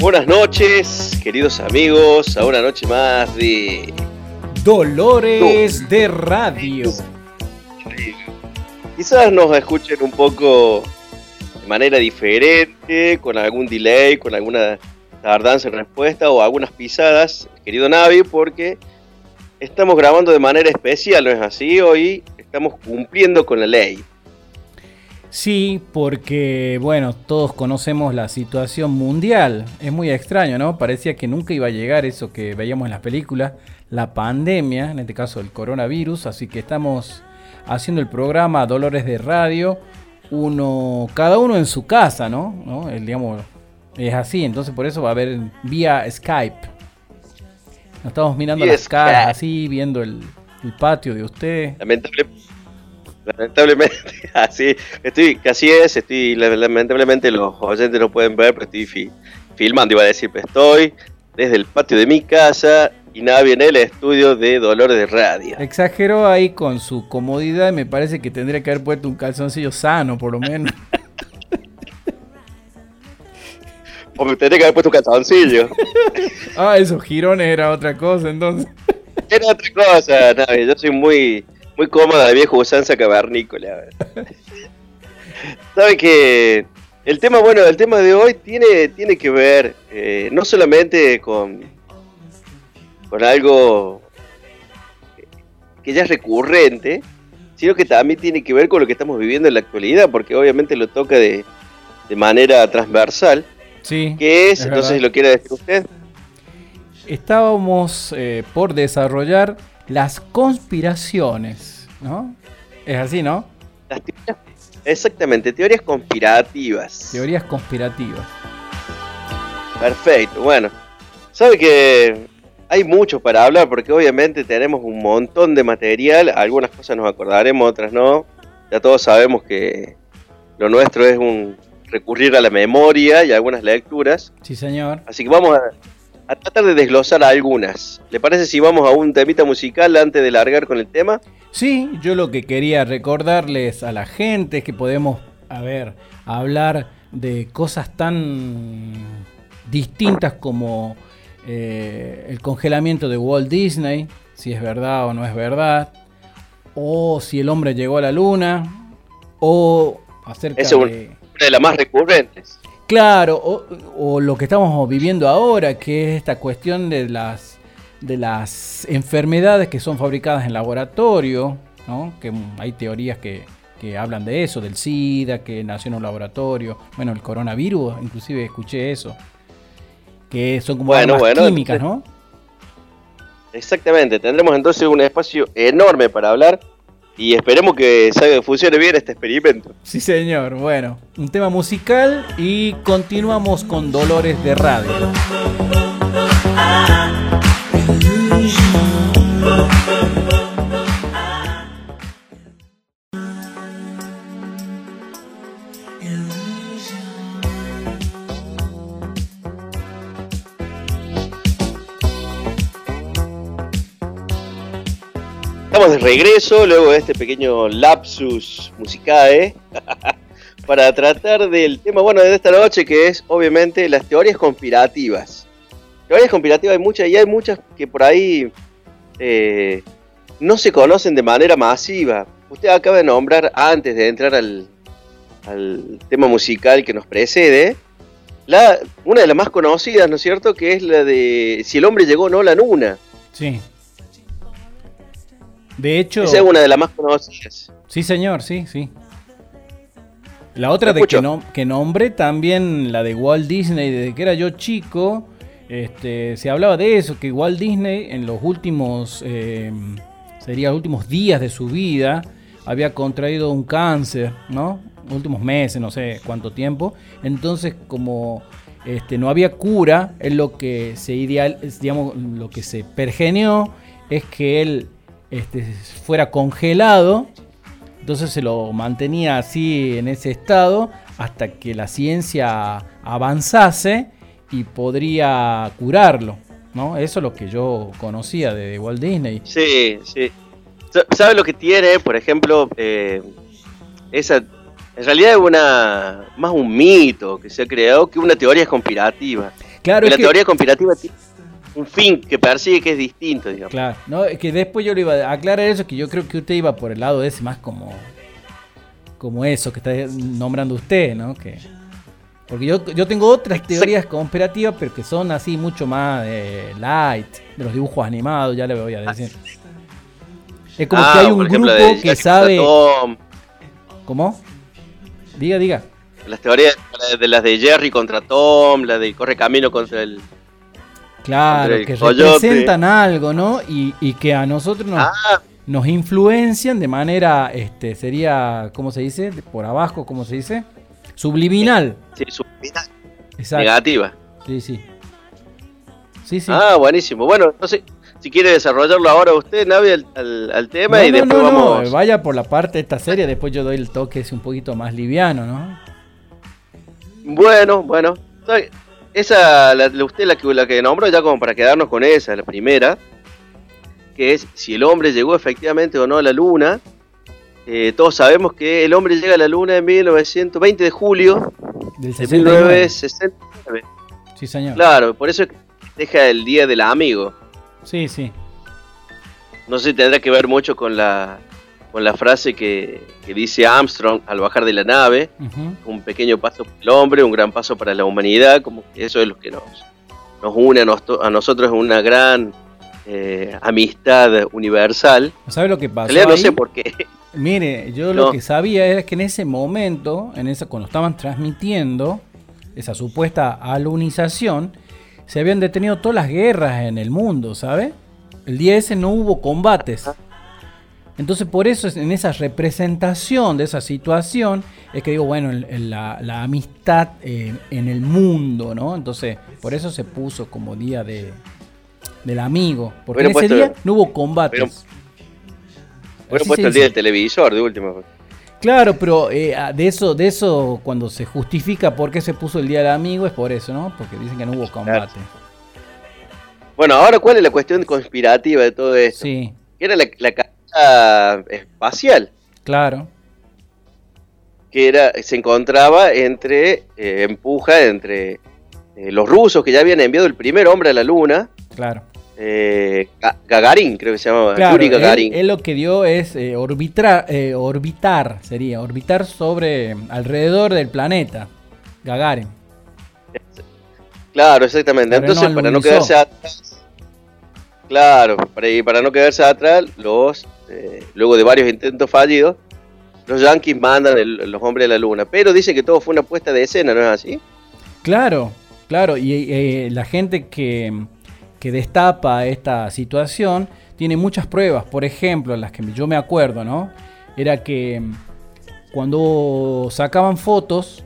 Buenas noches, queridos amigos, a una noche más de Dolores de Radio. Quizás nos escuchen un poco de manera diferente, con algún delay, con alguna tardanza en respuesta o algunas pisadas, querido Navi, porque estamos grabando de manera especial, ¿no es así? Hoy estamos cumpliendo con la ley. Sí, porque bueno, todos conocemos la situación mundial. Es muy extraño, ¿no? Parecía que nunca iba a llegar eso que veíamos en las películas, la pandemia, en este caso el coronavirus, así que estamos haciendo el programa Dolores de Radio, uno cada uno en su casa, ¿no? ¿No? Digamos, es así, entonces por eso va a haber vía Skype. Nos estamos mirando las caras así, viendo el, el patio de usted. Lamentablemente Lamentablemente, así, estoy, casi es, estoy, lamentablemente los oyentes no pueden ver, pero estoy filmando, iba a decir, pero estoy desde el patio de mi casa y nadie en el estudio de Dolores de Radio. Exageró ahí con su comodidad, me parece que tendría que haber puesto un calzoncillo sano, por lo menos. o me tendría que haber puesto un calzoncillo. ah, esos girones era otra cosa, entonces. Era otra cosa, yo soy muy muy cómoda de viejo usanza cavernícola. Sabe que el tema, bueno, el tema de hoy tiene, tiene que ver eh, no solamente con, con algo que ya es recurrente, sino que también tiene que ver con lo que estamos viviendo en la actualidad, porque obviamente lo toca de, de manera transversal. Sí. ¿Qué es? Entonces, ¿lo quiere decir usted? Estábamos eh, por desarrollar las conspiraciones, ¿no? Es así, ¿no? exactamente, teorías conspirativas. Teorías conspirativas. Perfecto, bueno. Sabe que hay mucho para hablar porque obviamente tenemos un montón de material, algunas cosas nos acordaremos, otras no. Ya todos sabemos que lo nuestro es un recurrir a la memoria y algunas lecturas. Sí, señor. Así que vamos a, a tratar de desglosar algunas. ¿Le parece si vamos a un temita musical antes de largar con el tema? Sí, yo lo que quería recordarles a la gente es que podemos, a ver, hablar de cosas tan distintas como eh, el congelamiento de Walt Disney, si es verdad o no es verdad, o si el hombre llegó a la luna, o acerca una de las más recurrentes. Claro, o, lo que estamos viviendo ahora, que es esta cuestión de las, de las enfermedades que son fabricadas en laboratorio, ¿no? que hay teorías que, hablan de eso, del SIDA, que nació en un laboratorio, bueno, el coronavirus, inclusive escuché eso, que son como armas químicas, ¿no? Exactamente, tendremos entonces un espacio enorme para hablar y esperemos que funcione bien este experimento. Sí, señor. Bueno, un tema musical y continuamos con Dolores de Radio. Estamos de regreso luego de este pequeño lapsus musicae para tratar del tema bueno de esta noche que es obviamente las teorías conspirativas. Teorías conspirativas hay muchas y hay muchas que por ahí eh, no se conocen de manera masiva. Usted acaba de nombrar antes de entrar al, tema musical que nos precede, la, una de las más conocidas, ¿no es cierto? Que es la de si el hombre llegó o no la luna. Sí. De hecho. Esa es una de las más conocidas. Sí, señor, sí, sí. La otra de que, no, que nombré también, la de Walt Disney, desde que era yo chico, este, se hablaba de eso, que Walt Disney en los últimos, eh, sería los últimos días de su vida, había contraído un cáncer, ¿no? Últimos meses, no sé cuánto tiempo. Entonces, como este, no había cura, es lo que se ideal, digamos, lo que se pergenió es que él este, fuera congelado, entonces se lo mantenía así en ese estado hasta que la ciencia avanzase y podría curarlo. ¿no? Eso es lo que yo conocía de Walt Disney. Sí, sí. ¿Sabe lo que tiene? Por ejemplo, eh, esa, en realidad es una más un mito que se ha creado que una teoría conspirativa. Claro, la teoría conspirativa tiene un fin que persigue que es distinto, digamos. Claro, no, es que después yo le iba a aclarar eso, que yo creo que usted iba por el lado ese más como como eso que está nombrando usted, ¿no? Que porque yo, yo tengo otras teorías conspirativas, pero que son así mucho más de light, de los dibujos animados, ya le voy a decir. Es como ah, que hay un grupo que sabe. ¿Cómo? Diga, diga. Las teorías de las de Jerry contra Tom, la de Corre Camino contra el. Claro, que representan algo, ¿no? Y, y, que a nosotros nos, ah. nos influencian de manera, este, sería, ¿cómo se dice? Por abajo, ¿cómo se dice? Subliminal. Sí, subliminal. Exacto. Negativa. Sí, sí. Sí, sí. Ah, buenísimo. Bueno, no sé si quiere desarrollarlo ahora usted, Navi, al, tema y después vamos. Vaya por la parte de esta serie, después yo doy el toque es un poquito más liviano, ¿no? Bueno, bueno. Esa, la, usted la que, la que nombró ya como para quedarnos con esa, la primera, que es si el hombre llegó efectivamente o no a la luna eh, todos sabemos que el hombre llega a la luna en 1920 de julio de 1969. Sí, señor. Claro, por eso deja el Día del Amigo. Sí, sí. No sé si tendrá que ver mucho con la, con la frase que, dice Armstrong al bajar de la nave. Un pequeño paso para el hombre, un gran paso para la humanidad. Como que eso es lo que nos, nos une a, nosotros en una gran eh, amistad universal. ¿Sabe lo que pasa? no sé por qué. Mire, yo lo que sabía era que en ese momento, en esa, cuando estaban transmitiendo esa supuesta alunización, se habían detenido todas las guerras en el mundo, ¿sabe? El día ese no hubo combates. Entonces por eso en esa representación de esa situación es que digo, bueno, la, amistad eh, en el mundo, ¿no? Entonces por eso se puso como día de, del amigo. Porque en ese día no hubo combates. Bueno, puesto el día del televisor, de último. Claro, pero eh, ah, de eso, de eso, cuando se justifica por qué se puso el Día del Amigo, es por eso, ¿no? Porque dicen que no hubo combate. Bueno, ahora, ¿cuál es la cuestión conspirativa de todo esto? Sí. Que era la, la espacial. Claro. Que era, se encontraba entre, eh, empuja entre eh, los rusos que ya habían enviado el primer hombre a la Luna. Claro eh, Gagarin, creo que se llamaba. Yuri Gagarin. Él, lo que dio es orbitar, orbitar, sería, orbitar sobre, alrededor del planeta. Gagarin. Claro, exactamente. Entonces, para no quedarse atrás, claro, para, para no quedarse atrás, los, eh, luego de varios intentos fallidos, los yankees mandan los hombres a la luna. Pero dice que todo fue una puesta de escena, ¿no es así? Claro, claro. Y la gente que que destapa esta situación tiene muchas pruebas. Por ejemplo, las que yo me acuerdo, ¿no? Era que cuando sacaban fotos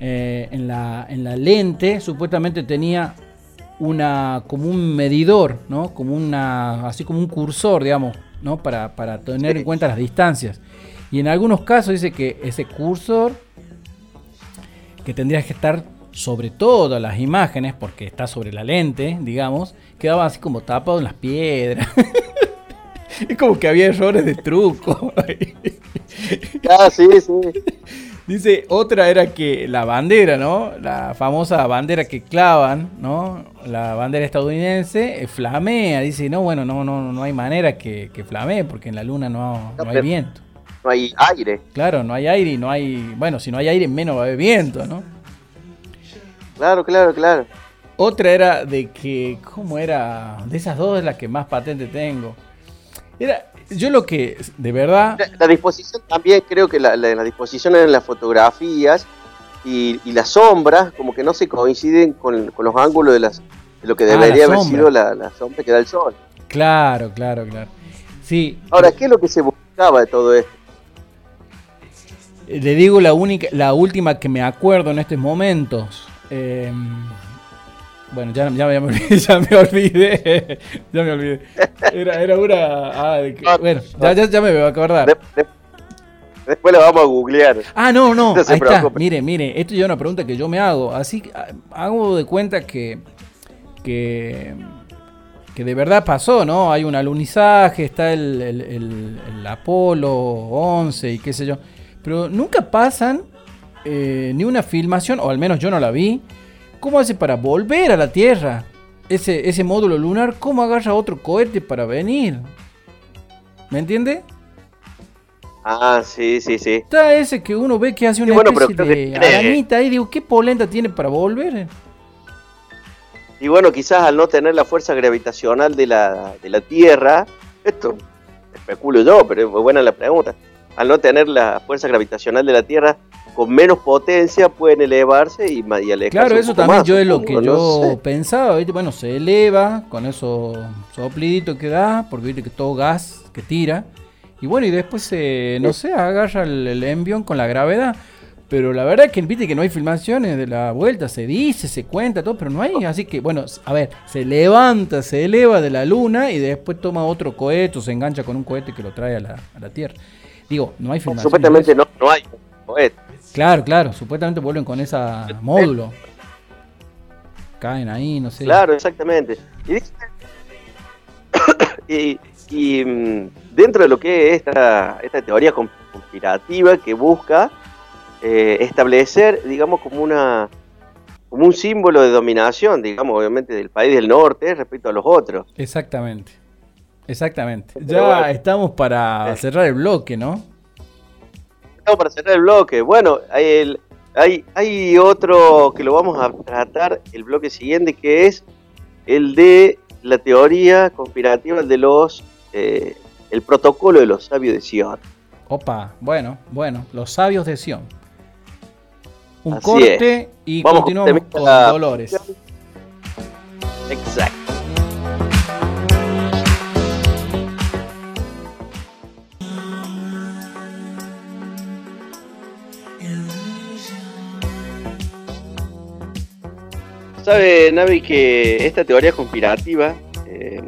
eh, en, la, en, la, lente, supuestamente tenía una como un medidor, ¿no? Como una así como un cursor, digamos, ¿no? Para, para tener en cuenta las distancias. Y en algunos casos dice que ese cursor que tendría que estar sobre todas las imágenes, porque está sobre la lente, digamos, quedaba así como tapado en las piedras. es como que había errores de truco. ah, sí, sí. Dice, otra era que la bandera, ¿no? La famosa bandera que clavan, ¿no? La bandera estadounidense eh, flamea. Dice, no, bueno, no, no, no hay manera que, que flamee porque en la luna no, no hay viento. No hay aire. Claro, no hay aire y no hay... Bueno, si no hay aire menos va a haber viento, ¿no? Claro, claro, claro. Otra era de que, ¿cómo era? De esas dos es la que más patente tengo. Era, yo lo que, de verdad... La, disposición también, creo que la, la, disposición en las fotografías y, las sombras, como que no se coinciden con, los ángulos de, las, de lo que ah, debería haber sido la, sombra que da el sol. Claro, claro, claro. Sí. Ahora, ¿qué es lo que se buscaba de todo esto? Le digo la única, la última que me acuerdo en estos momentos eh, bueno, ya, ya, me olvidé, ya, me olvidé. Ya me olvidé. Era, era una. Ah, ah, bueno, ya, ya, ya, me voy a acordar. después lo vamos a googlear. Ah, no, no. ahí está. Mire, mire. Esto ya es una pregunta que yo me hago. Así hago de cuenta que. que que de verdad pasó, ¿no? Hay un alunizaje, está el, el, Apolo 11 y qué sé yo. Pero nunca pasan eh, ni una filmación, o al menos yo no la vi. ¿Cómo hace para volver a la Tierra? Ese, ese módulo lunar, ¿cómo agarra otro cohete para venir? ¿Me entiende? Ah, sí, sí, sí. Está ese que uno ve que hace una especie de arañita ahí, digo, ¿qué polenta tiene para volver? Y bueno, quizás al no tener la fuerza gravitacional de la, de la Tierra, esto especulo yo, pero es muy buena la pregunta, al no tener la fuerza gravitacional de la Tierra, con menos potencia pueden elevarse y, y alejarse. Claro, eso también yo es lo que yo pensaba, bueno, se eleva con eso soplidito que da, porque viste que todo gas que tira, y bueno, y después, se, no sé, agarra el, el envión con la gravedad. Pero la verdad es que viste que no hay filmaciones de la vuelta, se dice, se cuenta, todo, pero no hay. Así que, bueno, a ver, se levanta, se eleva de la luna y después toma otro cohete o se engancha con un cohete que lo trae a la, Tierra. Digo, no hay filmaciones. Supuestamente no, no hay cohete. Claro, claro, supuestamente vuelven con ese módulo. Caen ahí, no sé. Claro, exactamente. Y, y, mm, dentro de lo que es esta, esta teoría conspirativa que busca eh, establecer, digamos, como una como un símbolo de dominación, digamos, obviamente, del país del norte respecto a los otros. Exactamente. Exactamente. Ya estamos para cerrar el bloque, ¿no? Para cerrar el bloque. Bueno, hay, hay, hay otro que lo vamos a tratar el bloque siguiente, que es el de la teoría conspirativa de los eh, el protocolo de los sabios de Sion. Opa, bueno, bueno, los sabios de Sion un corte y continuamos con Dolores. Exacto. Sabe, Navi, que esta teoría conspirativa, eh,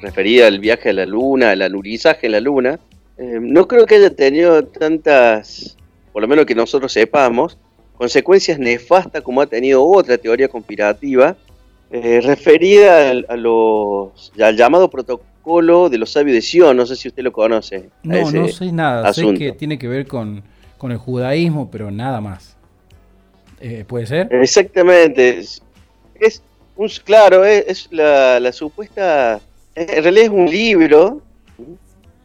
referida al viaje a la luna, al anurizaje en la luna, eh, no creo que haya tenido tantas, por lo menos que nosotros sepamos, consecuencias nefastas como ha tenido otra teoría conspirativa eh, referida a, los, al llamado protocolo de los sabios de Sion. No sé si usted lo conoce. No, no sé nada. Sé que tiene que ver con, el judaísmo, pero nada más. Eh, ¿Puede ser? Exactamente. Es, un, claro, es, la, supuesta. En realidad es un libro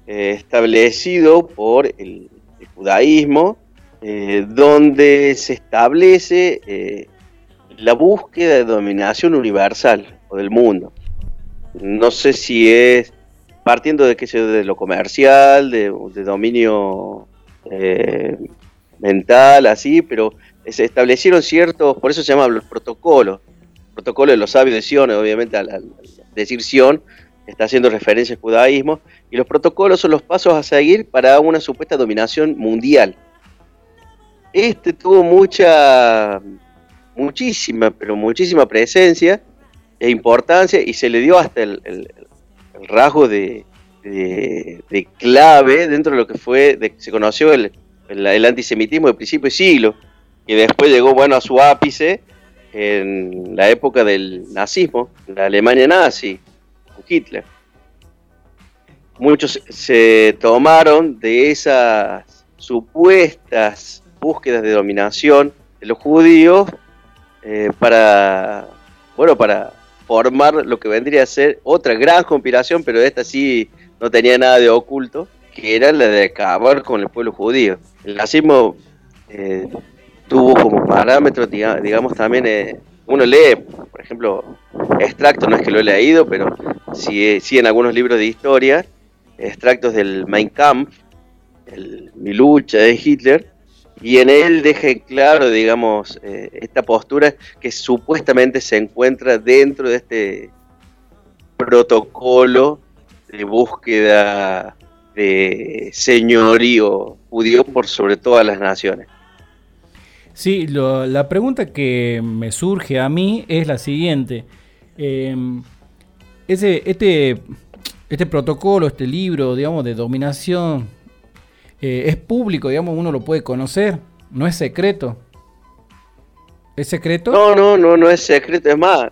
eh, establecido por el judaísmo eh, donde se establece eh, la búsqueda de dominación universal o del mundo. No sé si es partiendo de que de lo comercial, de, dominio mental, así, pero se establecieron ciertos, por eso se llaman los protocolos, protocolo de los sabios de Sion, obviamente al, decir Sion está haciendo referencia al judaísmo, y los protocolos son los pasos a seguir para una supuesta dominación mundial. Este tuvo mucha, muchísima, pero muchísima presencia e importancia y se le dio hasta el, rasgo de, clave dentro de lo que fue, de, se conoció el, antisemitismo de principio de siglo, y después llegó bueno a su ápice en la época del nazismo, la Alemania nazi, Hitler. Muchos se tomaron de esas supuestas búsquedas de dominación de los judíos eh, para, bueno, para formar lo que vendría a ser otra gran conspiración, pero esta sí no tenía nada de oculto, que era la de acabar con el pueblo judío. El nazismo eh, tuvo como parámetro, digamos, también, eh, uno lee, por ejemplo, extractos, no es que lo he leído, pero sí, sí en algunos libros de historia, extractos del Mein Kampf, el, mi lucha de Hitler, y en él deje claro, digamos, eh, esta postura que supuestamente se encuentra dentro de este protocolo de búsqueda de señorío judío por sobre todas las naciones. Sí, la pregunta que me surge a mí es la siguiente. Em, ese, este, este protocolo, este libro, digamos, de dominación eh, es público, digamos, uno lo puede conocer, no es secreto. ¿Es secreto? No, no, no, no es secreto, es más,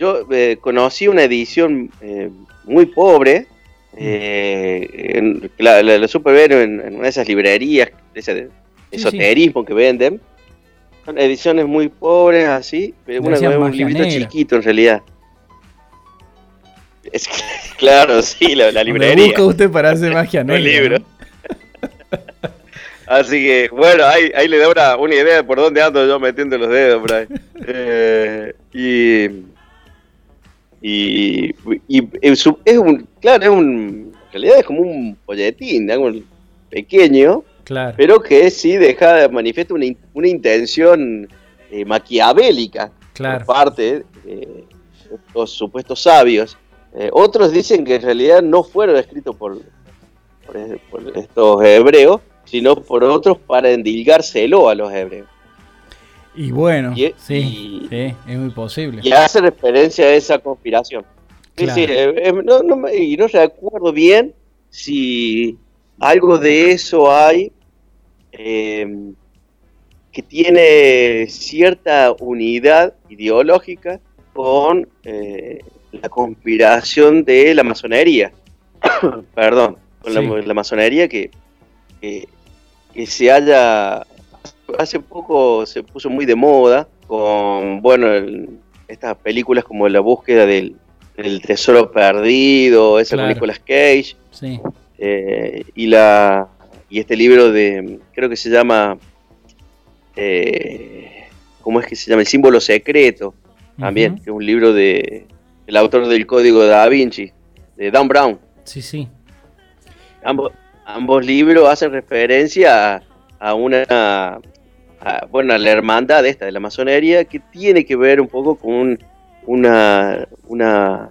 yo eh, conocí una edición eh, muy pobre, eh, la, la, supe ver en, una de esas librerías, de ese esoterismo que venden. Son ediciones muy pobres, así, pero una, un librito chiquito en realidad. Es claro, sí, la, librería. busca usted para hacer magia negra. libro. Así que, bueno, ahí, ahí le da una, idea de por dónde ando yo metiendo los dedos por ahí. Eh, y, y, es un, claro, es un, en realidad es como un folletín, algo pequeño, claro. pero que sí deja manifiesta una, una intención eh, maquiavélica por parte de estos supuestos sabios. Eh, otros dicen que en realidad no fueron escritos por, por, estos hebreos, sino por otros para endilgárselo a los hebreos. Y bueno, sí, es muy posible. Y hace referencia a esa conspiración. Sí, sí, eh, eh, no, no, y no recuerdo bien si algo de eso hay que tiene cierta unidad ideológica con la conspiración de la masonería. Perdón, con la, masonería que, que, se haya. Hace poco se puso muy de moda con, bueno, estas películas como La búsqueda del, tesoro perdido, esa con Nicolas Cage. Sí. Eh, y la y este libro de creo que se llama eh, cómo es que se llama el símbolo secreto también que es un libro de el autor del código de Da Vinci, de Dan Brown. Sí, sí. Ambos, ambos libros hacen referencia a, una, bueno, a la hermandad esta de la masonería que tiene que ver un poco con una, una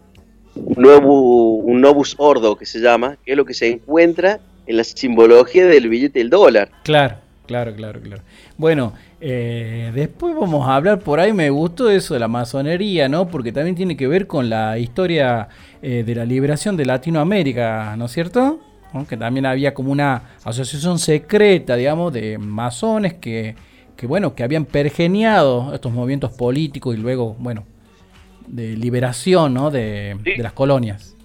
un, nuevo, un novus ordo que se llama, que es lo que se encuentra en la simbología del billete del dólar. Claro, claro, claro, claro. Bueno, eh, después vamos a hablar por ahí, me gustó eso de la masonería, ¿no? Porque también tiene que ver con la historia eh, de la liberación de Latinoamérica, ¿no es cierto? Que también había como una asociación secreta, digamos, de masones que, bueno, que habían pergeniado estos movimientos políticos y luego, bueno, de liberación, ¿no? De, las colonias.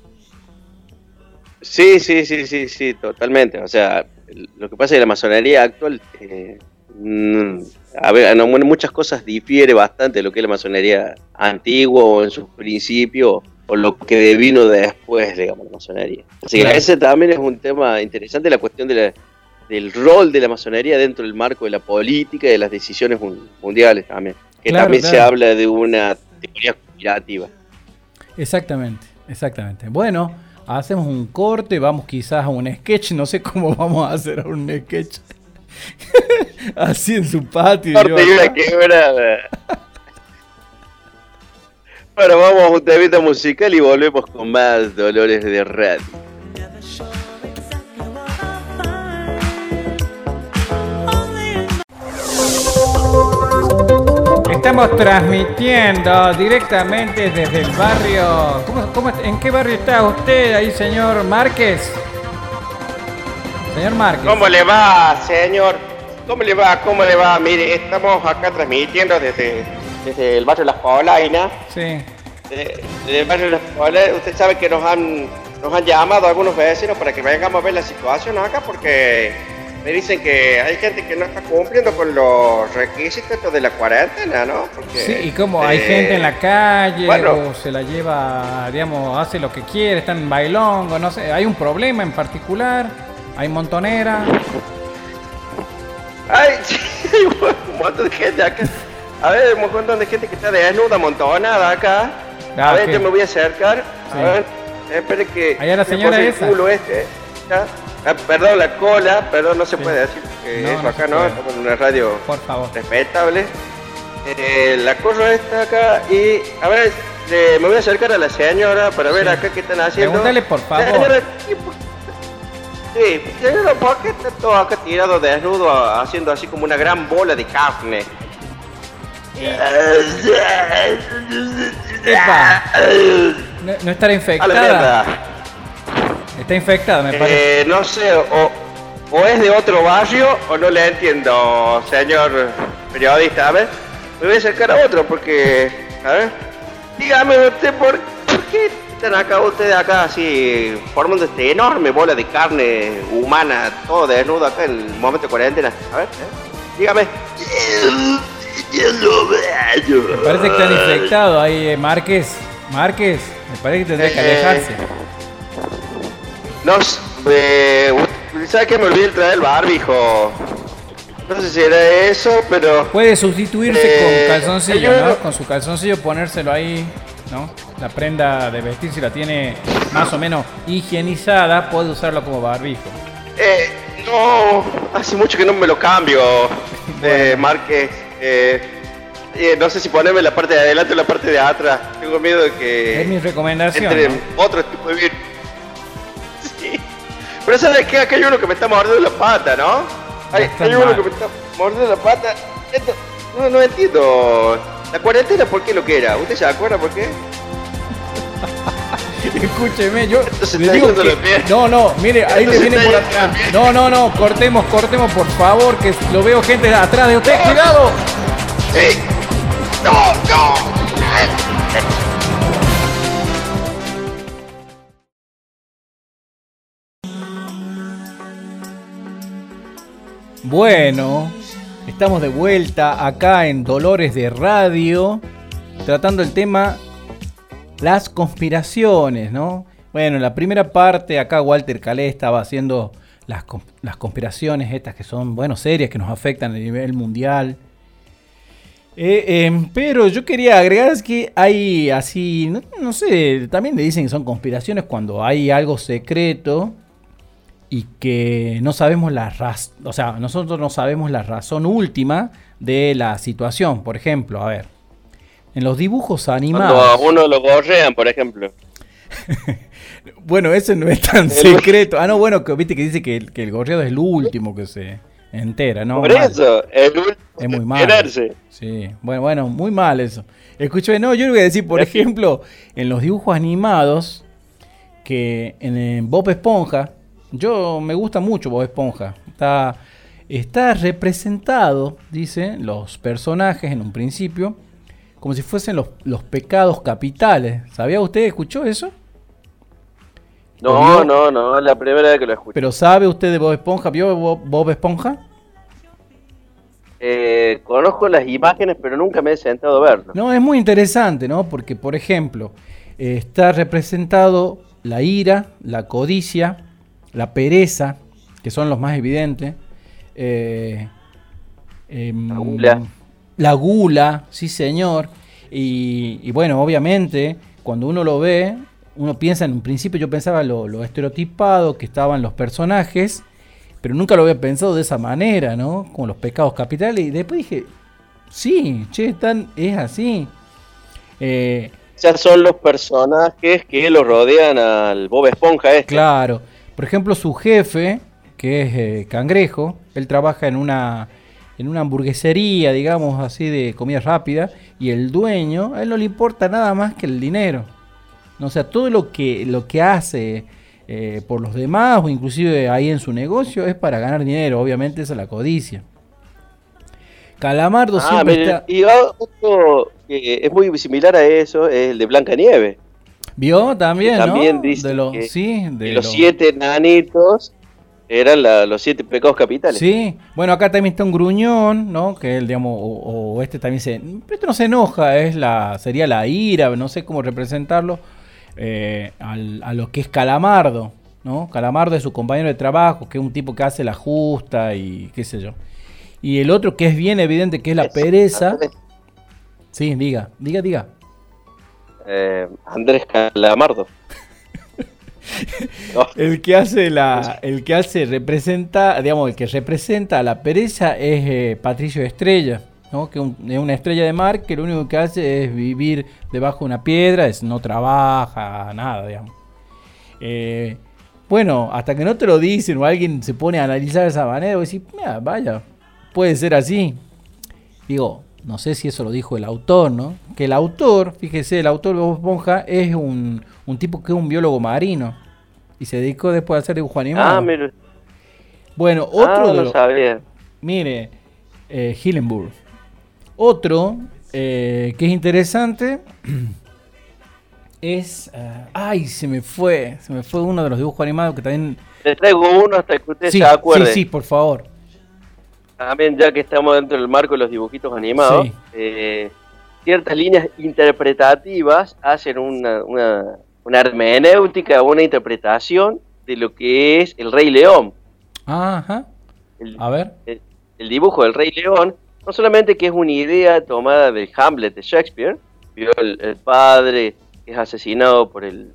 Sí, sí, sí, sí, sí, totalmente. O sea, lo que pasa es que la masonería actual eh, mm, a ver, en muchas cosas difiere bastante de lo que es la masonería antigua o en sus principios o lo que vino después, digamos, la masonería. Así que ese también es un tema interesante, la cuestión de del rol de la masonería dentro del marco de la política y de las decisiones mundiales también. Que también se habla de una teoría conspirativa. Exactamente, exactamente. Bueno, hacemos un corte, vamos quizás a un sketch, no sé cómo vamos a hacer un sketch. Así en su patio. Bueno, vamos a un temita musical y volvemos con más Dolores de Radio. Estamos transmitiendo directamente desde el barrio. en qué barrio está usted ahí, señor Márquez? Señor Márquez. ¿Cómo le va, señor? ¿Cómo le va? ¿Cómo le va? Mire, estamos acá transmitiendo desde, desde el barrio Las Polainas. Sí. Desde, el barrio Las Polainas. Usted sabe que nos han, nos han llamado algunos vecinos para que vengamos a ver la situación acá porque me dicen que hay gente que no está cumpliendo con los requisitos de la cuarentena, ¿no? sí, y como hay gente en la calle o se la lleva, digamos, hace lo que quiere, está en bailongo, no sé, hay un problema en particular. Hay montonera. Ay, hay un montón de gente acá. A ver, un montón de gente que está desnuda, montonada acá. Ah, a ver, yo me voy a acercar. A ver, espere que. Allá la señora esa. Culo este. Ah, perdón, la cola, perdón, no se puede decir que eso acá no, estamos en una radio Por favor. respetable. Eh, la cosa está acá y, a ver, me voy a acercar a la señora para ver acá qué están haciendo. Pregúntale, por favor. Sí, señor, ¿por qué está todo acá tirado desnudo haciendo así como una gran bola de carne? Epa. No, no estará infectada. Está infectada, me parece. Eh, no sé, o, o es de otro barrio o no le entiendo, señor periodista. A ver, me voy a acercar a otro porque, a ver. dígame usted, ¿por, qué están acá ustedes acá así, formando este enorme bola de carne humana, todo desnudo acá en el momento de cuarentena? A ver, ¿eh? dígame. Me parece que están infectados ahí, eh, Márquez. Márquez, me parece que tendría que alejarse. No, eh, ¿sabes que me olvidé de traer el barbijo? No sé si era eso, pero. Puede sustituirse con eh, calzoncillo, ¿no? Con su calzoncillo ponérselo ahí, ¿no? La prenda de vestir, si la tiene más o menos higienizada, puede usarlo como barbijo. Eh, no, hace mucho que no me lo cambio, eh, Márquez. Eh, eh, no sé si ponerme la parte de adelante o la parte de atrás. Tengo miedo de que. Es mi recomendación. Entre otro tipo de virus. Pero ¿sabes qué? Acá hay uno que me está mordiendo la pata, ¿no? Hay, uno que me está mordiendo la pata. Esto, no, no entiendo. La cuarentena, ¿por qué lo que era? ¿Usted se acuerda por qué? Escúcheme, yo le digo que, no, no, mire, ahí le viene por atrás. No, no, no, cortemos, cortemos, por favor, que lo veo gente atrás de usted. ¡Cuidado! ¡Sí! ¡No, no! Bueno, estamos de vuelta acá en Dolores de Radio, tratando el tema las conspiraciones, ¿no? Bueno, en la primera parte acá Walter Calé estaba haciendo las, conspiraciones estas que son, bueno, serias, que nos afectan a nivel mundial. Eh, em, pero yo quería agregar es que hay así, no, no, sé, también le dicen que son conspiraciones cuando hay algo secreto y que no sabemos la razón, o sea, nosotros no sabemos la razón última de la situación. Por ejemplo, a ver, en los dibujos animados. Cuando a uno lo gorrean, por ejemplo. bueno, eso no es tan secreto. Ah, no, bueno, que viste que dice que, que el gorreado es el último que se entera, ¿no? Por eso, el último es muy mal. Sí, bueno, bueno, muy mal eso. Escúchame, no, yo le voy a decir, por ejemplo, en los dibujos animados, que en Bob Esponja, yo me gusta mucho Bob Esponja. Está, está representado, dicen los personajes en un principio, como si fuesen los, pecados capitales. ¿Sabía usted? ¿Escuchó eso? No, no, no, es la primera vez que lo escucho. ¿Pero sabe usted de Bob Esponja? ¿Vio Bob, Esponja? Eh, conozco las imágenes, pero nunca me he sentado a verlo. No, es muy interesante, ¿no? Porque, por ejemplo, está representado la ira, la codicia, la pereza, que son los más evidentes. Eh, em, la gula. La gula, sí señor. Y, bueno, obviamente, cuando uno lo ve, uno piensa en un principio, yo pensaba lo, estereotipado que estaban los personajes, pero nunca lo había pensado de esa manera, ¿no? Como los pecados capitales. Y después dije, sí, che, están, es así. Eh, son los personajes que lo rodean al Bob Esponja este. Claro. Por ejemplo, su jefe, que es eh, Cangrejo, él trabaja en una, en una hamburguesería, digamos así, de comida rápida, y el dueño, a él no le importa nada más que el dinero. O sea, todo lo que, lo que hace eh, por los demás, o inclusive ahí en su negocio, es para ganar dinero. Obviamente esa es la codicia. Calamardo ah, siempre está... Y otro que es muy similar a eso es el de Blanca Nieve. Vio también, también dice de los, sí, de los, siete nanitos eran los siete pecados capitales. Sí, bueno, acá también está un gruñón, ¿no? Que él, digamos, o, este también se... Esto no se enoja, es la sería la ira, no sé cómo representarlo, eh, a lo que es Calamardo, ¿no? Calamardo es su compañero de trabajo, que es un tipo que hace la justa y qué sé yo. Y el otro que es bien evidente que es la pereza... Sí, diga, diga, diga. Eh, Andrés Calamardo. El que hace la, el que hace representa, digamos, el que representa a la pereza es eh, Patricio Estrella, ¿no? Que es una estrella de mar que lo único que hace es vivir debajo de una piedra, es no trabaja, nada, digamos. Eh, bueno, hasta que no te lo dicen o alguien se pone a analizar esa manera, vos decís, mira, vaya, puede ser así. Digo, no sé si eso lo dijo el autor, ¿no? Que el autor, fíjese, el autor de Bob Esponja es un, tipo que es un biólogo marino y se dedicó después a hacer dibujo animado. Ah, mire. Bueno, otro ah, de sabía. Mire, eh, Hillenburg. Otro eh, que es interesante es... ah, ay, se me fue. Se me fue uno de los dibujos animados que también... Le traigo uno hasta que usted Sí, se acuerde. sí, sí, por favor. También ya que estamos dentro del marco de los dibujitos animados, Sí. eh, ciertas líneas interpretativas hacen una, una, una hermenéutica, una interpretación de lo que es el Rey León. Ajá. El, A ver. el- el dibujo del Rey León, no solamente que es una idea tomada del Hamlet de Shakespeare, vio el, el padre que es asesinado por el,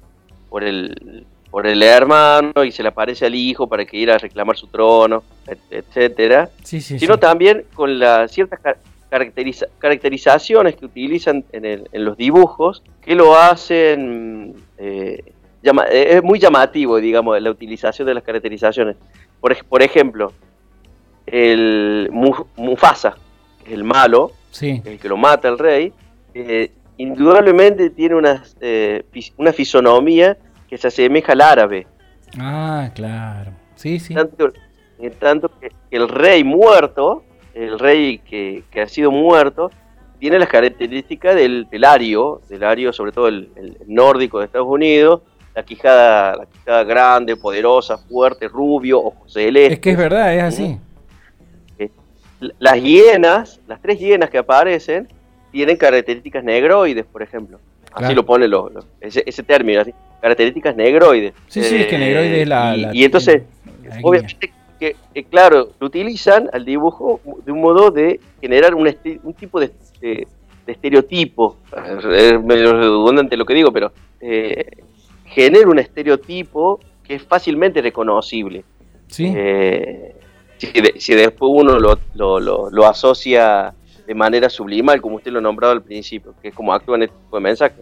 por el por el hermano y se le aparece al hijo para que ir a reclamar su trono, et- etcétera, Sí, sí, sino sí. también con las ciertas car- caracteriza- caracterizaciones que utilizan en, el- en los dibujos que lo hacen eh, llama- eh, es muy llamativo, digamos, la utilización de las caracterizaciones. Por, por ejemplo, el Mu- Mufasa, que es el malo, el que lo mata el rey, eh, indudablemente tiene una, eh, una fisonomía que se asemeja al árabe. Ah, claro. Sí, sí. Tanto, en tanto que el rey muerto, el rey que, que ha sido muerto, tiene las características del, del ario, del ario sobre todo el, el nórdico de Estados Unidos, la quijada, la quijada grande, poderosa, fuerte, rubio, ojos celestes. Es que es verdad, es así. Las hienas, las tres hienas que aparecen, tienen características negroides, por ejemplo. Así Claro. lo pone lo- lo- ese, ese término, así, características negroides. Sí, sí, es que negroide es la... Y, la- y entonces, la obviamente, que, claro, lo utilizan al dibujo de un modo de generar un, un tipo de, de- de estereotipo. Es medio redundante lo que digo, pero eh, genera un estereotipo que es fácilmente reconocible. Sí. Eh, si, de- si después uno lo, lo, lo- lo asocia de manera sublimal, como usted lo ha nombrado al principio, que es como actúa en este tipo de mensaje.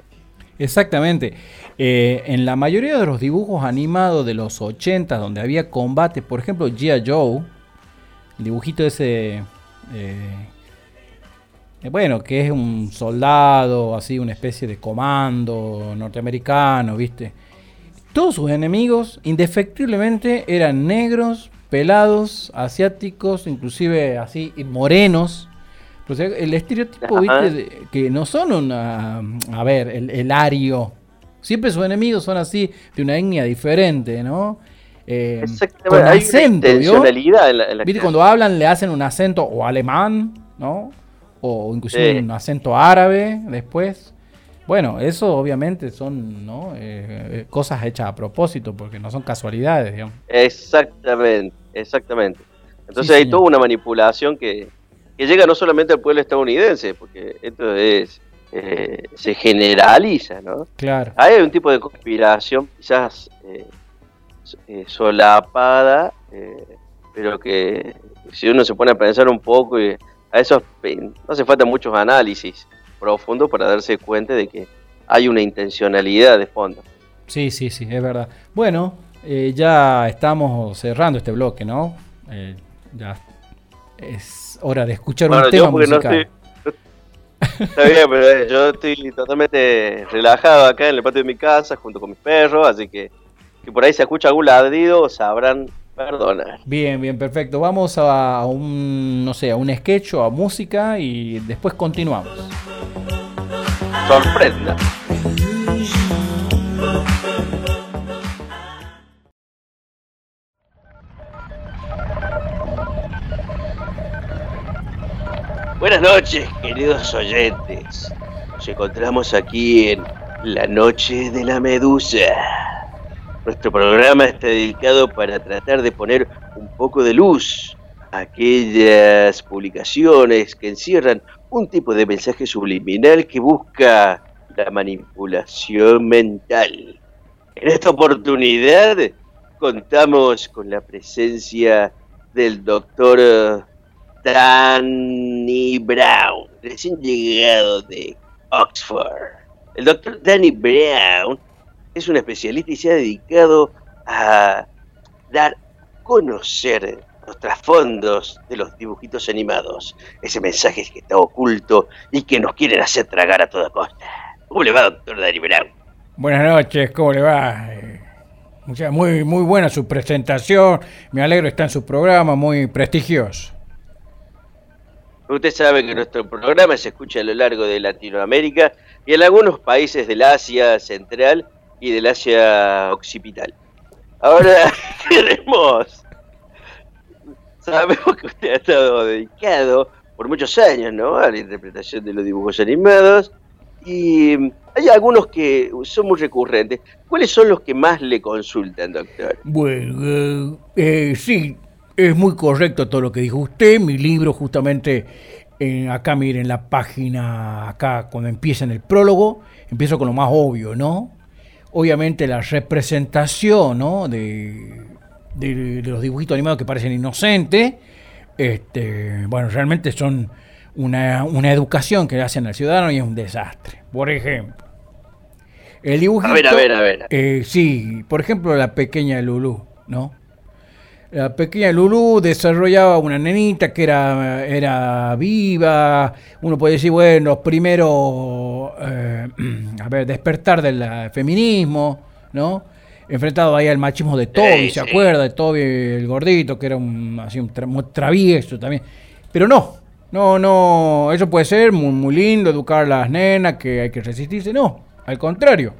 Exactamente. Eh, en la mayoría de los dibujos animados de los 80, donde había combate, por ejemplo, G.I. Joe, el dibujito ese, eh, bueno, que es un soldado, así, una especie de comando norteamericano, ¿viste? Todos sus enemigos, indefectiblemente, eran negros, pelados, asiáticos, inclusive así, morenos. O sea, el estereotipo. ¿viste? de- que no son una. A ver, el, el ario. Siempre sus enemigos son así, de una etnia diferente, ¿no? Eh, Exactamente. con Hay acento, una ¿vio? en la, en la ¿Viste? Cuando hablan le hacen un acento o alemán, ¿no? O inclusive Sí. un acento árabe después. Bueno, eso obviamente son ¿no? Eh, eh, cosas hechas a propósito, porque no son casualidades, digamos. Exactamente, exactamente. Entonces Sí, hay toda una manipulación que, que llega no solamente al pueblo estadounidense, porque esto es eh, se generaliza, ¿no? Claro. Hay un tipo de conspiración quizás eh, eh, solapada, pero que si uno se pone a pensar un poco, y a eso no hace falta muchos análisis profundos para darse cuenta de que hay una intencionalidad de fondo. Sí, sí, sí, es verdad. Bueno, ya estamos cerrando este bloque, ¿no? Ya es hora de escuchar Bueno, un tema porque no musical. estoy. Está bien, pero eh, yo estoy totalmente relajado acá en el patio de mi casa junto con mis perros, así que si por ahí se escucha algún ladrido, sabrán perdonar. Bien, bien, perfecto. Vamos a un, no sé, a un sketch o a música y después continuamos. Sorprenda. Buenas noches, queridos oyentes. Nos encontramos aquí en La Noche de la Medusa. Nuestro programa está dedicado para tratar de poner un poco de luz a aquellas publicaciones que encierran un tipo de mensaje subliminal que busca la manipulación mental. En esta oportunidad contamos con la presencia del doctor Danny Brown, recién llegado de Oxford. El doctor Danny Brown es un especialista y se ha dedicado a dar a conocer los trasfondos de los dibujitos animados, ese mensaje que está oculto y que nos quieren hacer tragar a toda costa. ¿Cómo le va, doctor Danny Brown? Buenas noches, ¿cómo le va? Eh, muy, muy buena su presentación. Me alegro está en su programa, muy prestigioso. Usted sabe que nuestro programa se escucha a lo largo de Latinoamérica, y en algunos países del Asia Central y del Asia Occipital. Ahora tenemos, sabemos que usted ha estado dedicado por muchos años ¿no? a la interpretación de los dibujos animados y hay algunos que son muy recurrentes. ¿Cuáles son los que más le consultan, doctor? Bueno, eh, eh, sí, es muy correcto todo lo que dijo usted. Mi libro justamente, eh, acá miren la página, acá cuando empieza en el prólogo, empiezo con lo más obvio, ¿no? Obviamente la representación, ¿no? De, de, los dibujitos animados que parecen inocentes. Este, bueno, realmente son una, una educación que hacen al ciudadano y es un desastre. Por ejemplo, el dibujito. A ver, a ver, a ver. Eh, sí, por ejemplo, la pequeña Lulú, ¿no? La pequeña Lulú desarrollaba una nenita que era, era viva. Uno puede decir, bueno, los primeros, eh, a ver, despertar del feminismo, ¿no? Enfrentado ahí al machismo de Toby, ¿se acuerda? De Toby el gordito, que era un, así, un travieso también. Pero no, no, no, eso puede ser muy, muy lindo, educar a las nenas, que hay que resistirse. No, al contrario.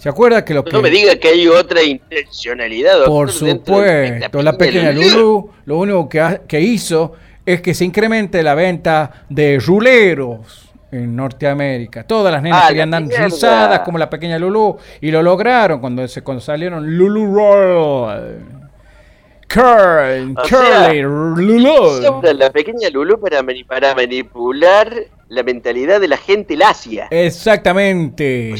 ¿Se acuerda que lo No me diga que hay otra intencionalidad. Por supuesto, la pequeña Lulu lo único que, que hizo es que se incremente la venta de ruleros en Norteamérica. Todas las nenas ah, querían dar risadas como la pequeña Lulu y lo lograron cuando, se, cuando salieron Lulu Roll. Curl, Curly, Lulu. La pequeña Lulu para, para manipular la mentalidad de la gente lacia. Exactamente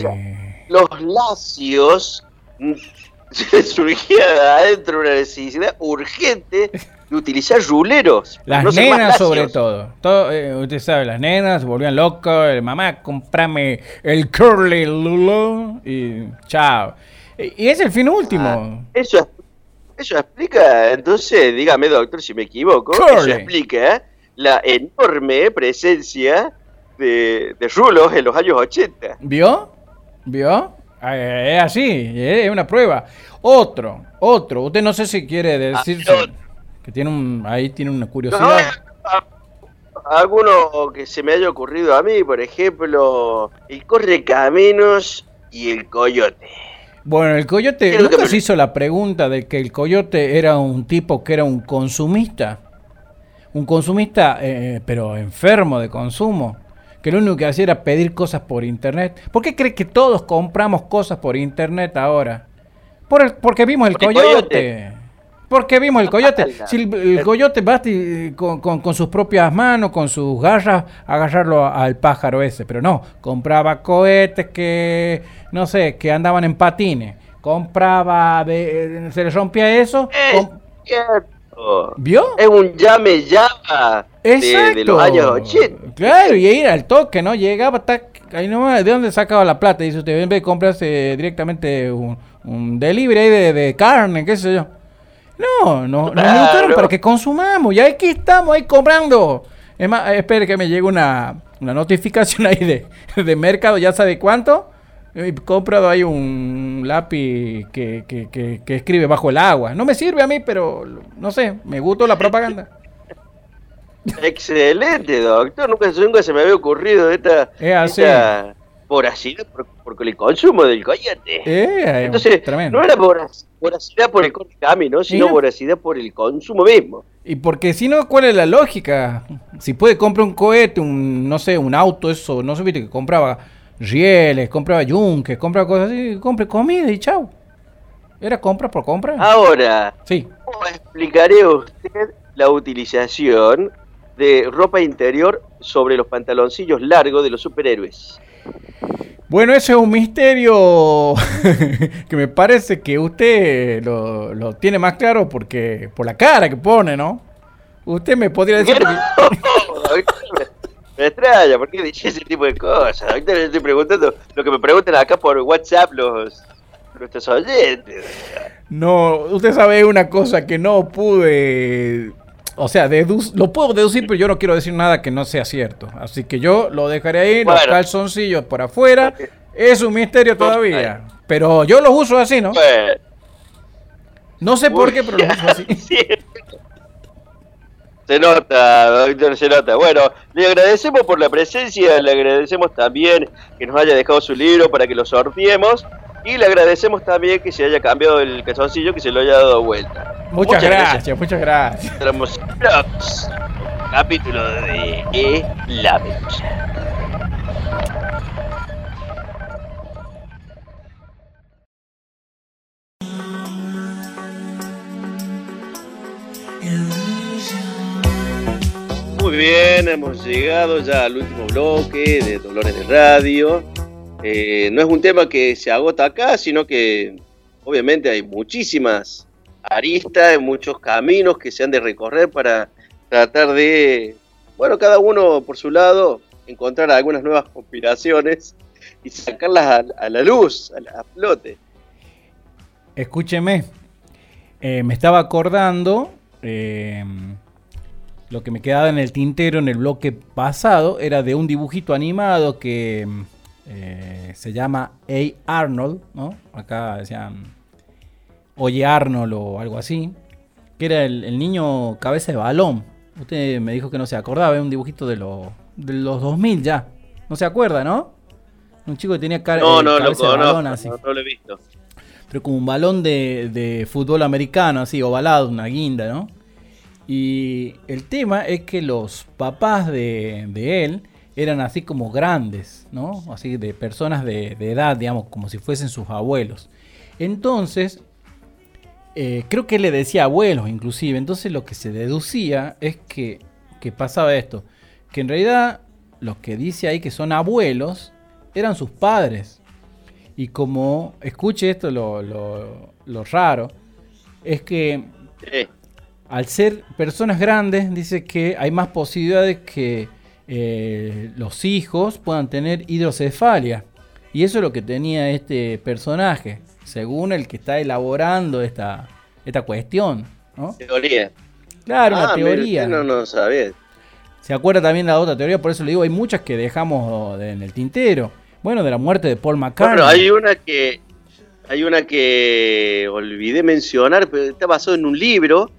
los lacios surgía adentro una necesidad urgente de utilizar ruleros. Las nenas sobre todo. todo eh, usted sabe, las nenas se volvían locas. Mamá, comprame el curly lulu y chao. Y es el fin último. Ah, eso, eso explica, entonces, dígame doctor si me equivoco, eso explica la enorme presencia de, de rulos en los años 80. ¿Vio? ¿Vio? Eh, es así, eh, es una prueba. Otro, otro. Usted no sé si quiere decir ah, que tiene un, ahí tiene una curiosidad. alguno que se me haya ocurrido a mí, por ejemplo, el corre caminos y el coyote. Bueno, el coyote, ¿nunca se hizo la pregunta de que el coyote era un tipo que era un consumista? Un consumista, eh, pero enfermo de consumo que lo único que hacía era pedir cosas por internet. ¿Por qué cree que todos compramos cosas por internet ahora? Por porque vimos el coyote. Porque vimos el coyote. Si el, coyote va con, con, sus propias manos, con sus garras, agarrarlo al pájaro ese. Pero no, compraba cohetes que, no sé, que andaban en patines. Compraba, se le rompía eso. ¿Vio? Es un llame ya de, los años 80. Claro, y ir al toque, ¿no? Llegaba, hasta ahí nomás, ¿de dónde sacaba la plata? Dice usted, en vez de comprarse directamente un, un delivery de, de, carne, qué sé yo. No, no, nos educaron para que consumamos. Y aquí estamos, ahí comprando. Es más, espere que me llegue una, una notificación ahí de, de mercado, ya sabe cuánto. He comprado ahí un lápiz que, que, que, escribe bajo el agua. No me sirve a mí, pero no sé, me gustó la propaganda. Excelente, doctor. Nunca, nunca se me había ocurrido esta, esta voracidad por, por, el consumo del coyote. Eh, Entonces, no era voracidad por el camino, sino voracidad por el consumo mismo. Y porque si no, ¿cuál es la lógica? Si puede comprar un cohete, un, no sé, un auto, eso, no sé, viste que compraba rieles, compraba yunques, compraba cosas así, compre comida y chao. Era compra por compra. Ahora, sí. ¿cómo explicaré usted la utilización de ropa interior sobre los pantaloncillos largos de los superhéroes? Bueno, ese es un misterio que me parece que usted lo, lo, tiene más claro porque por la cara que pone, ¿no? Usted me podría decir... Me extraña, ¿por qué dice ese tipo de cosas? Ahorita les estoy preguntando lo que me preguntan acá por WhatsApp los nuestros oyentes. No, usted sabe una cosa que no pude. O sea, lo puedo deducir, pero yo no quiero decir nada que no sea cierto. Así que yo lo dejaré ahí, los calzoncillos por afuera. Es un misterio todavía. Pero yo los uso así, ¿no? No sé por qué, pero los uso así. Se nota, doctor, se nota. Bueno, le agradecemos por la presencia, le agradecemos también que nos haya dejado su libro para que lo sorteemos y le agradecemos también que se haya cambiado el calzoncillo, que se lo haya dado vuelta. Muchas, gracias, muchas gracias. Capítulo de E La Mecha. Muy bien, hemos llegado ya al último bloque de Dolores de Radio. Eh, no es un tema que se agota acá, sino que obviamente hay muchísimas aristas, muchos caminos que se han de recorrer para tratar de, bueno, cada uno por su lado, encontrar algunas nuevas conspiraciones y sacarlas a, la luz, a, la, flote. Escúcheme, eh, me estaba acordando eh, lo que me quedaba en el tintero en el bloque pasado era de un dibujito animado que eh, se llama A. Arnold, ¿no? Acá decían Oye Arnold o algo así, que era el, niño cabeza de balón. Usted me dijo que no se acordaba, es un dibujito de, de los 2000 ya. No se acuerda, ¿no? Un chico que tenía cara, no, no, cabeza de balón así. No, no, lo he visto. Pero como un balón de, de fútbol americano, así, ovalado, una guinda, ¿no? Y el tema es que los papás de, él eran así como grandes, ¿no? Así de personas de, edad, digamos, como si fuesen sus abuelos. Entonces, eh, creo que le decía abuelos inclusive. Entonces lo que se deducía es que, pasaba esto. Que en realidad los que dice ahí que son abuelos eran sus padres. Y como, escuche esto, lo, lo, raro, es que al ser personas grandes, dice que hay más posibilidades que eh, los hijos puedan tener hidrocefalia. Y eso es lo que tenía este personaje, según el que está elaborando esta, esta cuestión. ¿no? Teoría. Claro, una ah, teoría. no, no sabía. Se acuerda también la otra teoría, por eso le digo, hay muchas que dejamos en el tintero. Bueno, de la muerte de Paul McCartney. Bueno, hay una que hay una que olvidé mencionar, pero está basado en un libro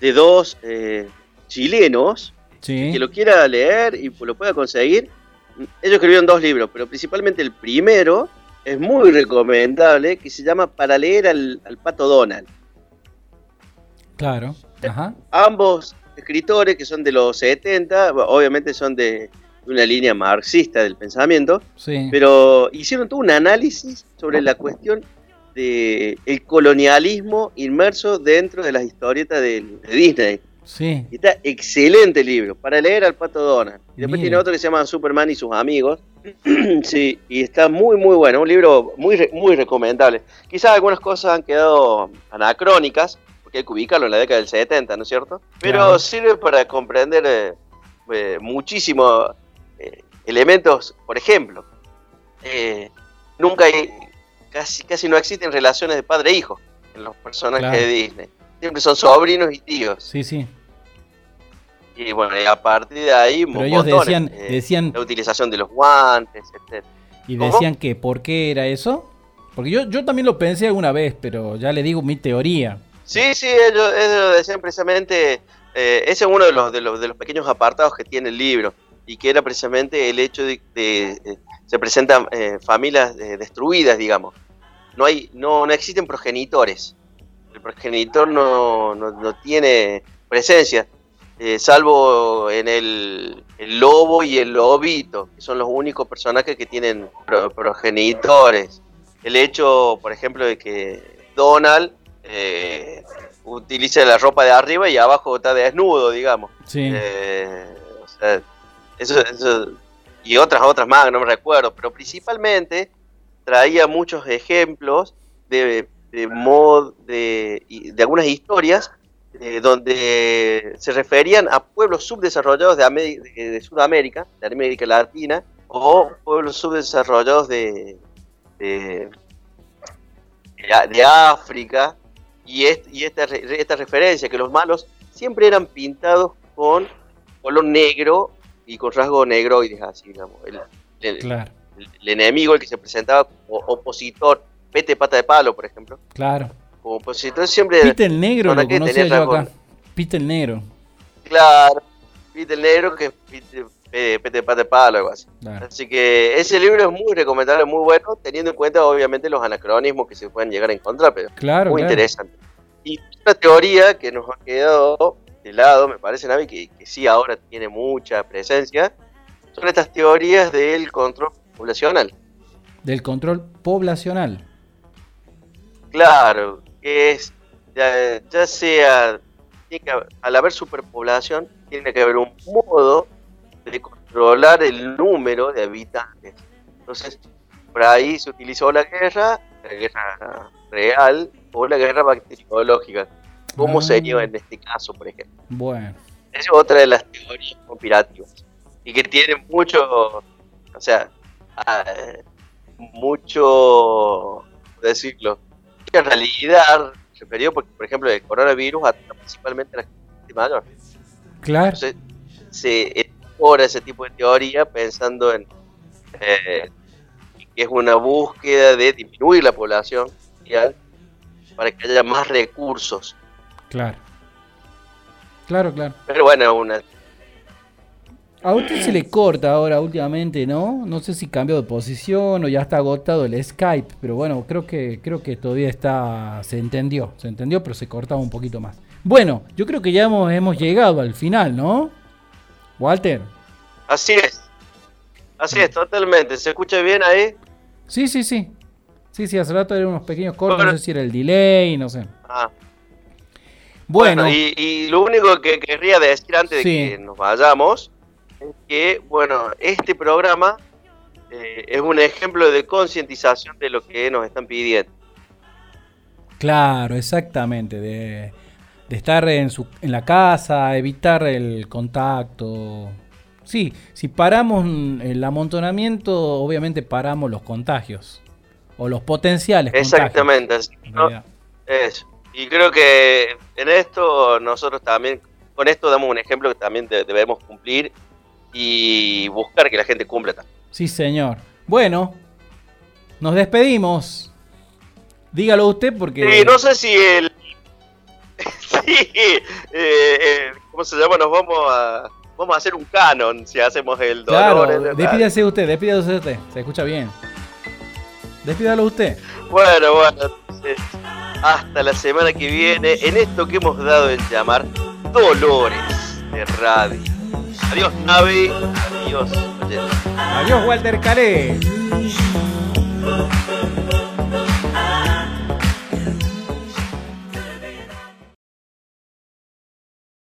de dos eh, chilenos que lo quiera leer y lo pueda conseguir. Ellos escribieron dos libros, pero principalmente el primero es muy recomendable, que se llama Para leer al, pato Donald. Claro. Ajá. Ambos escritores, que son de los 70, obviamente son de una línea marxista del pensamiento, pero hicieron todo un análisis sobre la cuestión el colonialismo inmerso dentro de las historietas de, Disney. Sí. está excelente el libro para leer al Pato Donald. Y después tiene otro que se llama Superman y sus amigos. sí, y está muy muy bueno, un libro muy muy recomendable. Quizás algunas cosas han quedado anacrónicas, porque hay que ubicarlo en la década del 70, ¿no es cierto? Pero sirve para comprender eh, eh, muchísimos eh, elementos, por ejemplo, nunca hay casi, casi no existen relaciones de padre e hijo en los personajes de Disney. Siempre son sobrinos y tíos. Sí, sí. Y bueno, y a partir de ahí, Pero ellos decían, eh, decían la utilización de los guantes, etc. ¿Y decían que por qué era eso? Porque yo, yo también lo pensé alguna vez, pero ya le digo mi teoría. Sí, sí, ellos, lo decían precisamente, eh, ese es uno de los, de los, de, los, pequeños apartados que tiene el libro, y que era precisamente el hecho de, de, se presentan eh, familias eh, destruidas, digamos. No, hay, no, no existen progenitores. El progenitor no, no, tiene presencia, eh, salvo en el, lobo y el lobito, que son los únicos personajes que tienen progenitores. El hecho, por ejemplo, de que Donald utiliza la ropa de arriba y abajo está desnudo, digamos. Sí. o sea, eso, eso y otras, otras más, no me recuerdo, pero principalmente traía muchos ejemplos de, de mod, de, de algunas historias eh, donde se referían a pueblos subdesarrollados de, de, Sudamérica, de América Latina, o pueblos subdesarrollados de, de, de África, y, y esta, esta referencia, que los malos siempre eran pintados con color negro y con rasgo negroides, así, digamos. El, el, enemigo, el que se presentaba como opositor, Pete Pata de Palo, por ejemplo. Claro. Como opositor siempre. Pite el negro, lo conocía yo acá. Pite el negro. Claro, Pete el Negro, que es Pete, Pete Pate Palo, algo así. Así que ese libro es muy recomendable, muy bueno, teniendo en cuenta obviamente los anacronismos que se pueden llegar a encontrar, pero claro, muy interesante. Y una teoría que nos ha quedado de lado, me parece, Navi, que, que sí ahora tiene mucha presencia, son estas teorías del control poblacional. Del control poblacional. Claro, que es, ya, sea, al haber superpoblación, tiene que haber un modo de controlar el número de habitantes. Entonces, por ahí se utilizó la guerra, la guerra real o la guerra bacteriológica. ¿Cómo ah. sería en este caso, por ejemplo? Bueno. Esa es otra de las teorías conspirativas. Y que tiene mucho, o sea, ah, mucho, decirlo, en realidad referido porque, por ejemplo, el coronavirus ataca principalmente a la gente mayor. Claro. Entonces, se elabora ese tipo de teoría pensando en eh, que es una búsqueda de disminuir la población para que haya más recursos. Claro. Claro, claro. Pero bueno, una a usted se le corta ahora últimamente, ¿no? No sé si cambió de posición o ya está agotado el Skype, pero bueno, creo que creo que todavía está se entendió, se entendió, pero se cortaba un poquito más. Bueno, yo creo que ya hemos, hemos llegado al final, ¿no? Walter. Así es. Así es, totalmente. ¿Se escucha bien ahí? Sí, sí, sí. Sí, sí, hace rato eran unos pequeños cortes, no sé si era el delay, no sé. Ah. Bueno, y, lo único que querría decir antes de que nos vayamos que, bueno, este programa eh, es un ejemplo de concientización de lo que nos están pidiendo. Claro, exactamente, de, estar en, su, en la casa, evitar el contacto. Sí, si paramos el amontonamiento, obviamente paramos los contagios o los potenciales Exactamente, contagios. Eso. Y creo que en esto nosotros también, con esto damos un ejemplo que también debemos cumplir y buscar que la gente cumpla también. Sí, señor. Bueno, nos despedimos. Dígalo usted porque... Sí, no sé si el... sí, eh, eh, ¿cómo se llama? Nos vamos a... Vamos a hacer un canon si hacemos el dolor. Claro, despídase usted, despídase usted. Se escucha bien. Despídalo usted. Bueno, bueno, hasta la semana que viene en esto que hemos dado en llamar Dolores de Radio. Adiós, Navi. Adiós, Adiós, Walter Calé.